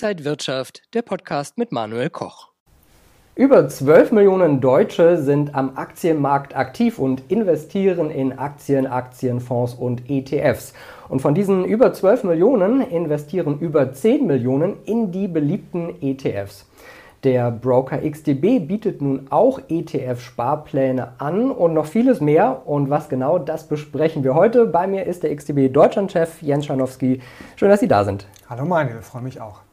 Inside Wirtschaft, der Podcast mit Manuel Koch. Über 12 Millionen Deutsche sind am Aktienmarkt aktiv und investieren in Aktien, Aktienfonds und ETFs. Und von diesen über 12 Millionen investieren über 10 Millionen in die beliebten ETFs. Der Broker XTB bietet nun auch ETF-Sparpläne an und noch vieles mehr. Und was genau, das besprechen wir heute. Bei mir ist der XTB Deutschlandchef Jens Schanowski. Schön, dass Sie da sind. Hallo Manuel, freue mich auch.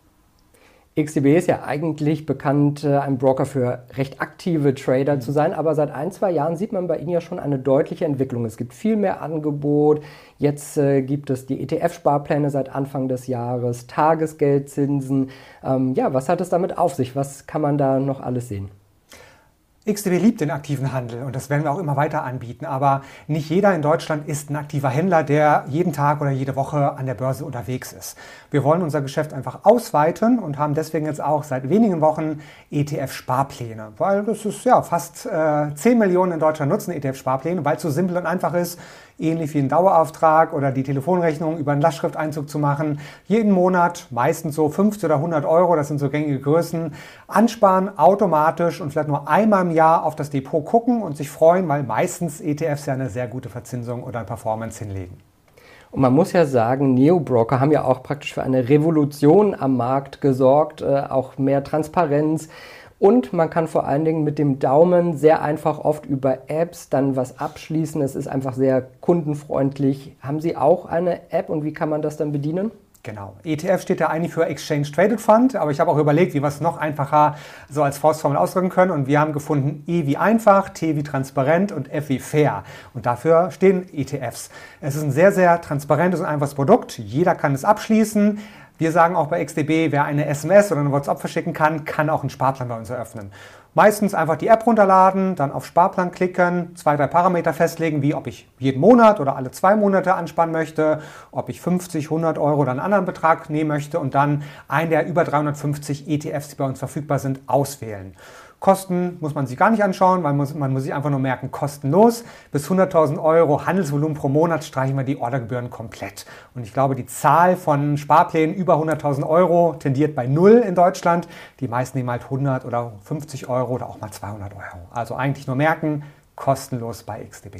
XTB ist ja eigentlich bekannt, äh, ein Broker für recht aktive Trader mhm. zu sein, aber seit ein, zwei Jahren sieht man bei Ihnen ja schon eine deutliche Entwicklung. Es gibt viel mehr Angebot. Jetzt äh, gibt es die ETF-Sparpläne seit Anfang des Jahres, Tagesgeldzinsen. Ähm, ja, was hat es damit auf sich? Was kann man da noch alles sehen? XTB liebt den aktiven Handel und das werden wir auch immer weiter anbieten. Aber nicht jeder in Deutschland ist ein aktiver Händler, der jeden Tag oder jede Woche an der Börse unterwegs ist. Wir wollen unser Geschäft einfach ausweiten und haben deswegen jetzt auch seit wenigen Wochen ETF-Sparpläne. Weil das ist ja fast äh, 10 Millionen in Deutschland nutzen ETF-Sparpläne, weil es so simpel und einfach ist ähnlich wie ein Dauerauftrag oder die Telefonrechnung über einen Lastschrifteinzug zu machen, jeden Monat meistens so 50 oder 100 Euro, das sind so gängige Größen, ansparen automatisch und vielleicht nur einmal im Jahr auf das Depot gucken und sich freuen, weil meistens ETFs ja eine sehr gute Verzinsung oder Performance hinlegen. Und man muss ja sagen, Neo-Broker haben ja auch praktisch für eine Revolution am Markt gesorgt, äh, auch mehr Transparenz, und man kann vor allen Dingen mit dem Daumen sehr einfach oft über Apps dann was abschließen. Es ist einfach sehr kundenfreundlich. Haben Sie auch eine App und wie kann man das dann bedienen? Genau. ETF steht ja eigentlich für Exchange Traded Fund, aber ich habe auch überlegt, wie wir es noch einfacher so als Faustformel ausdrücken können. Und wir haben gefunden E wie einfach, T wie transparent und F wie fair. Und dafür stehen ETFs. Es ist ein sehr, sehr transparentes und einfaches Produkt. Jeder kann es abschließen. Wir sagen auch bei XDB, wer eine SMS oder eine WhatsApp verschicken kann, kann auch einen Sparplan bei uns eröffnen. Meistens einfach die App runterladen, dann auf Sparplan klicken, zwei, drei Parameter festlegen, wie ob ich jeden Monat oder alle zwei Monate anspannen möchte, ob ich 50, 100 Euro oder einen anderen Betrag nehmen möchte und dann einen der über 350 ETFs, die bei uns verfügbar sind, auswählen. Kosten muss man sich gar nicht anschauen, weil man muss, man muss sich einfach nur merken, kostenlos. Bis 100.000 Euro Handelsvolumen pro Monat streichen wir die Ordergebühren komplett. Und ich glaube, die Zahl von Sparplänen über 100.000 Euro tendiert bei null in Deutschland. Die meisten nehmen halt 100 oder 50 Euro oder auch mal 200 Euro. Also eigentlich nur merken, kostenlos bei XDB.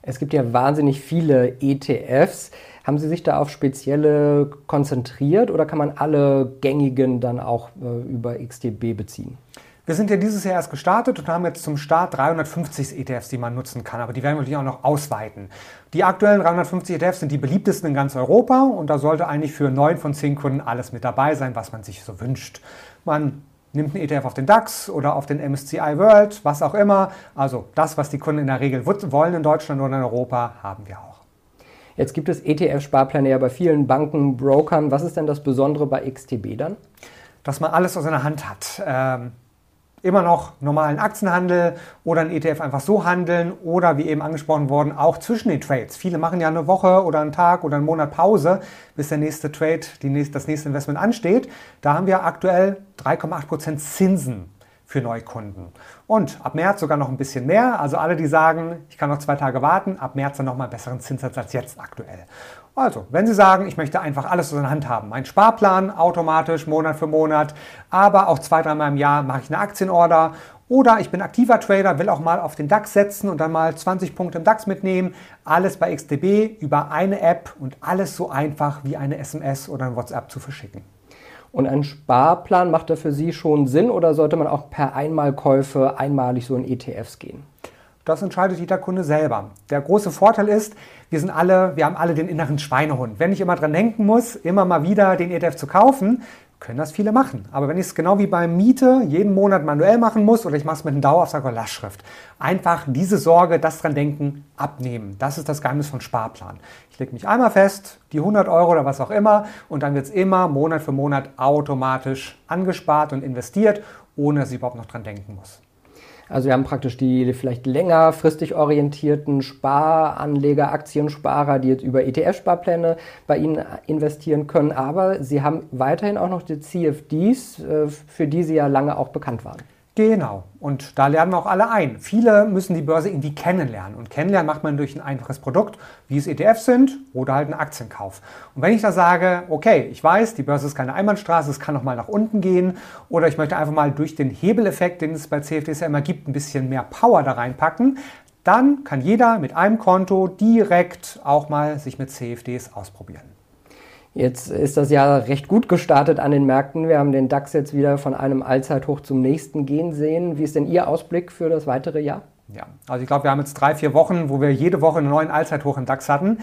Es gibt ja wahnsinnig viele ETFs. Haben Sie sich da auf spezielle konzentriert oder kann man alle gängigen dann auch äh, über XDB beziehen? Wir sind ja dieses Jahr erst gestartet und haben jetzt zum Start 350 ETFs, die man nutzen kann. Aber die werden wir natürlich auch noch ausweiten. Die aktuellen 350 ETFs sind die beliebtesten in ganz Europa und da sollte eigentlich für neun von zehn Kunden alles mit dabei sein, was man sich so wünscht. Man nimmt einen ETF auf den DAX oder auf den MSCI World, was auch immer. Also das, was die Kunden in der Regel wollen in Deutschland oder in Europa, haben wir auch. Jetzt gibt es ETF-Sparpläne ja bei vielen Banken, Brokern. Was ist denn das Besondere bei XTB dann? Dass man alles aus seiner Hand hat. Ähm, immer noch normalen Aktienhandel oder ein ETF einfach so handeln oder wie eben angesprochen worden, auch zwischen den Trades. Viele machen ja eine Woche oder einen Tag oder einen Monat Pause, bis der nächste Trade, nächste, das nächste Investment ansteht. Da haben wir aktuell 3,8% Zinsen für Neukunden. Und ab März sogar noch ein bisschen mehr. Also alle, die sagen, ich kann noch zwei Tage warten, ab März dann nochmal einen besseren Zinssatz als jetzt aktuell. Also, wenn Sie sagen, ich möchte einfach alles aus der Hand haben, mein Sparplan automatisch Monat für Monat, aber auch zwei, dreimal im Jahr mache ich eine Aktienorder oder ich bin aktiver Trader, will auch mal auf den DAX setzen und dann mal 20 Punkte im DAX mitnehmen. Alles bei XTB über eine App und alles so einfach wie eine SMS oder ein WhatsApp zu verschicken. Und ein Sparplan macht da für Sie schon Sinn oder sollte man auch per Einmalkäufe einmalig so in ETFs gehen? Das entscheidet jeder Kunde selber. Der große Vorteil ist, wir sind alle, wir haben alle den inneren Schweinehund. Wenn ich immer dran denken muss, immer mal wieder den ETF zu kaufen, können das viele machen. Aber wenn ich es genau wie beim Miete jeden Monat manuell machen muss oder ich mache es mit einem Dauerauftrag oder Lastschrift, einfach diese Sorge, das dran denken, abnehmen. Das ist das Geheimnis von Sparplan. Ich lege mich einmal fest, die 100 Euro oder was auch immer, und dann wird es immer Monat für Monat automatisch angespart und investiert, ohne dass ich überhaupt noch dran denken muss. Also wir haben praktisch die vielleicht längerfristig orientierten Sparanleger, Aktiensparer, die jetzt über ETF-Sparpläne bei Ihnen investieren können. Aber Sie haben weiterhin auch noch die CFDs, äh, für die Sie ja lange auch bekannt waren. Genau. Und da lernen wir auch alle ein. Viele müssen die Börse irgendwie kennenlernen. Und kennenlernen macht man durch ein einfaches Produkt, wie es ETFs sind oder halt einen Aktienkauf. Und wenn ich da sage, okay, ich weiß, die Börse ist keine Einbahnstraße, es kann noch mal nach unten gehen oder ich möchte einfach mal durch den Hebeleffekt, den es bei CFDs ja immer gibt, ein bisschen mehr Power da reinpacken, dann kann jeder mit einem Konto direkt auch mal sich mit CFDs ausprobieren. Jetzt ist das Jahr recht gut gestartet an den Märkten. Wir haben den DAX jetzt wieder von einem Allzeithoch zum nächsten gehen sehen. Wie ist denn Ihr Ausblick für das weitere Jahr? Ja, also ich glaube, wir haben jetzt drei, vier Wochen, wo wir jede Woche einen neuen Allzeithoch im DAX hatten.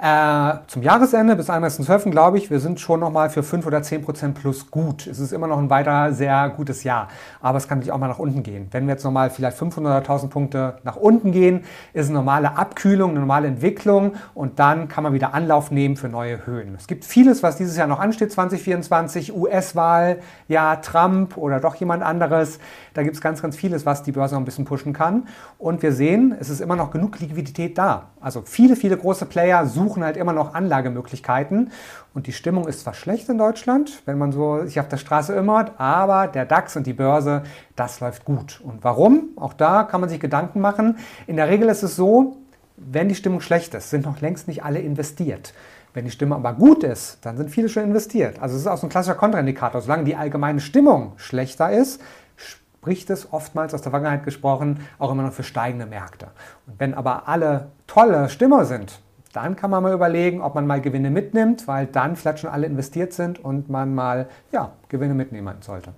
Äh, zum Jahresende bis 31.12. glaube ich, wir sind schon nochmal für 5 oder 10 Prozent plus gut. Es ist immer noch ein weiter sehr gutes Jahr. Aber es kann natürlich auch mal nach unten gehen. Wenn wir jetzt nochmal vielleicht 500 oder 1000 Punkte nach unten gehen, ist eine normale Abkühlung, eine normale Entwicklung und dann kann man wieder Anlauf nehmen für neue Höhen. Es gibt vieles, was dieses Jahr noch ansteht, 2024, US-Wahl, ja, Trump oder doch jemand anderes. Da gibt es ganz, ganz vieles, was die Börse noch ein bisschen pushen kann. Und wir sehen, es ist immer noch genug Liquidität da. Also viele, viele große Player suchen halt immer noch Anlagemöglichkeiten. Und die Stimmung ist zwar schlecht in Deutschland, wenn man so sich auf der Straße immert, aber der DAX und die Börse, das läuft gut. Und warum? Auch da kann man sich Gedanken machen. In der Regel ist es so, wenn die Stimmung schlecht ist, sind noch längst nicht alle investiert. Wenn die Stimmung aber gut ist, dann sind viele schon investiert. Also es ist auch so ein klassischer Kontraindikator. Solange die allgemeine Stimmung schlechter ist, spricht es oftmals aus der Vergangenheit gesprochen auch immer noch für steigende Märkte. Und wenn aber alle tolle Stimmer sind, dann kann man mal überlegen, ob man mal Gewinne mitnimmt, weil dann vielleicht schon alle investiert sind und man mal ja, Gewinne mitnehmen sollte.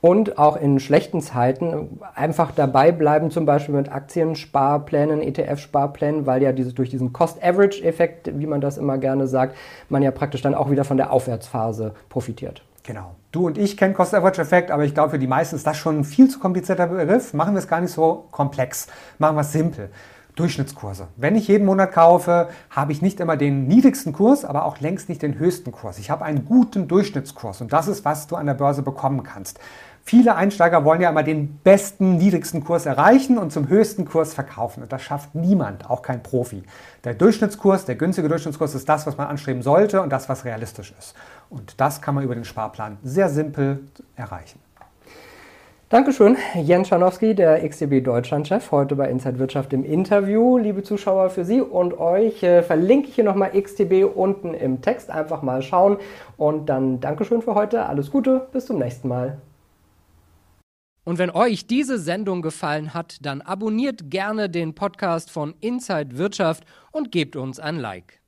Und auch in schlechten Zeiten einfach dabei bleiben, zum Beispiel mit Aktiensparplänen, ETF-Sparplänen, weil ja diese, durch diesen Cost-Average-Effekt, wie man das immer gerne sagt, man ja praktisch dann auch wieder von der Aufwärtsphase profitiert. Genau. Du und ich kennen Cost-Average-Effekt, aber ich glaube, für die meisten ist das schon ein viel zu komplizierter Begriff. Machen wir es gar nicht so komplex. Machen wir es simpel. Durchschnittskurse. Wenn ich jeden Monat kaufe, habe ich nicht immer den niedrigsten Kurs, aber auch längst nicht den höchsten Kurs. Ich habe einen guten Durchschnittskurs und das ist, was du an der Börse bekommen kannst. Viele Einsteiger wollen ja immer den besten, niedrigsten Kurs erreichen und zum höchsten Kurs verkaufen. Und das schafft niemand, auch kein Profi. Der Durchschnittskurs, der günstige Durchschnittskurs ist das, was man anstreben sollte und das, was realistisch ist. Und das kann man über den Sparplan sehr simpel erreichen. Dankeschön, Jens Schanowski, der XTB Deutschland-Chef, heute bei Inside Wirtschaft im Interview. Liebe Zuschauer, für Sie und euch äh, verlinke ich hier nochmal XTB unten im Text. Einfach mal schauen. Und dann Dankeschön für heute. Alles Gute, bis zum nächsten Mal. Und wenn euch diese Sendung gefallen hat, dann abonniert gerne den Podcast von Inside Wirtschaft und gebt uns ein Like.